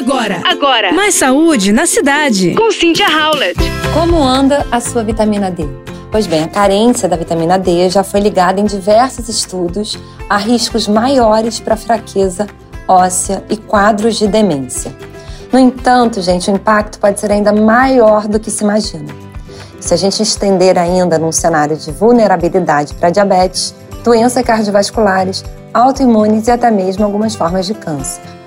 Agora, agora. Mais saúde na cidade. Com Cynthia Howlett. Como anda a sua vitamina D? Pois bem, a carência da vitamina D já foi ligada em diversos estudos a riscos maiores para fraqueza óssea e quadros de demência. No entanto, gente, o impacto pode ser ainda maior do que se imagina. Se a gente estender ainda num cenário de vulnerabilidade para diabetes, doenças cardiovasculares, autoimunes e até mesmo algumas formas de câncer.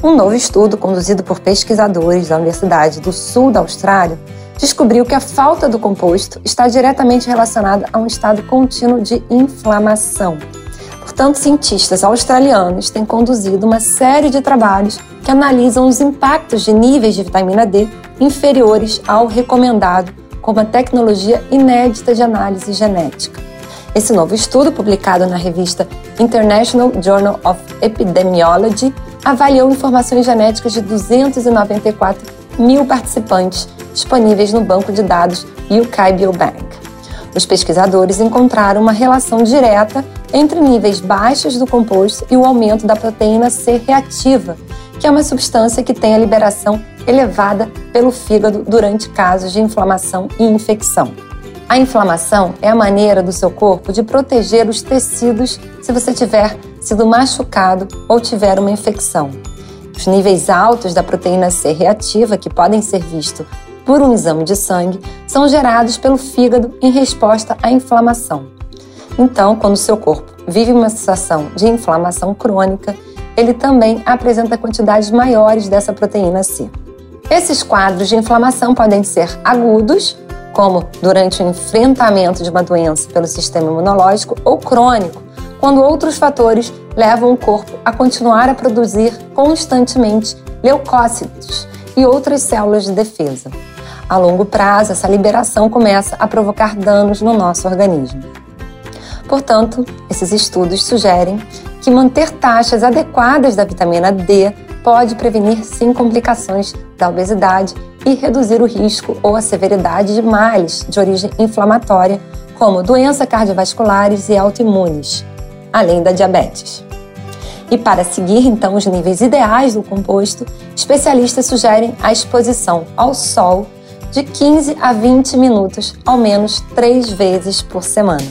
Um novo estudo conduzido por pesquisadores da Universidade do Sul da Austrália descobriu que a falta do composto está diretamente relacionada a um estado contínuo de inflamação. Portanto, cientistas australianos têm conduzido uma série de trabalhos que analisam os impactos de níveis de vitamina D inferiores ao recomendado com uma tecnologia inédita de análise genética. Esse novo estudo, publicado na revista International Journal of Epidemiology, avaliou informações genéticas de 294 mil participantes disponíveis no banco de dados UK Biobank. Os pesquisadores encontraram uma relação direta entre níveis baixos do composto e o aumento da proteína C reativa, que é uma substância que tem a liberação elevada pelo fígado durante casos de inflamação e infecção. A inflamação é a maneira do seu corpo de proteger os tecidos se você tiver sido machucado ou tiver uma infecção. Os níveis altos da proteína C reativa, que podem ser vistos por um exame de sangue, são gerados pelo fígado em resposta à inflamação. Então, quando seu corpo vive uma situação de inflamação crônica, ele também apresenta quantidades maiores dessa proteína C. Esses quadros de inflamação podem ser agudos como durante o enfrentamento de uma doença pelo sistema imunológico, ou crônico, quando outros fatores levam o corpo a continuar a produzir constantemente leucócitos e outras células de defesa. A longo prazo, essa liberação começa a provocar danos no nosso organismo. Portanto, esses estudos sugerem que manter taxas adequadas da vitamina D pode prevenir sim complicações da obesidade e reduzir o risco ou a severidade de males de origem inflamatória, como doenças cardiovasculares e autoimunes, além da diabetes. E para seguir então os níveis ideais do composto, especialistas sugerem a exposição ao sol de 15 a 20 minutos, ao menos três vezes por semana.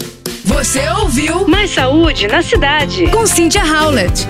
Você ouviu Mais Saúde na Cidade com Cynthia Howlett.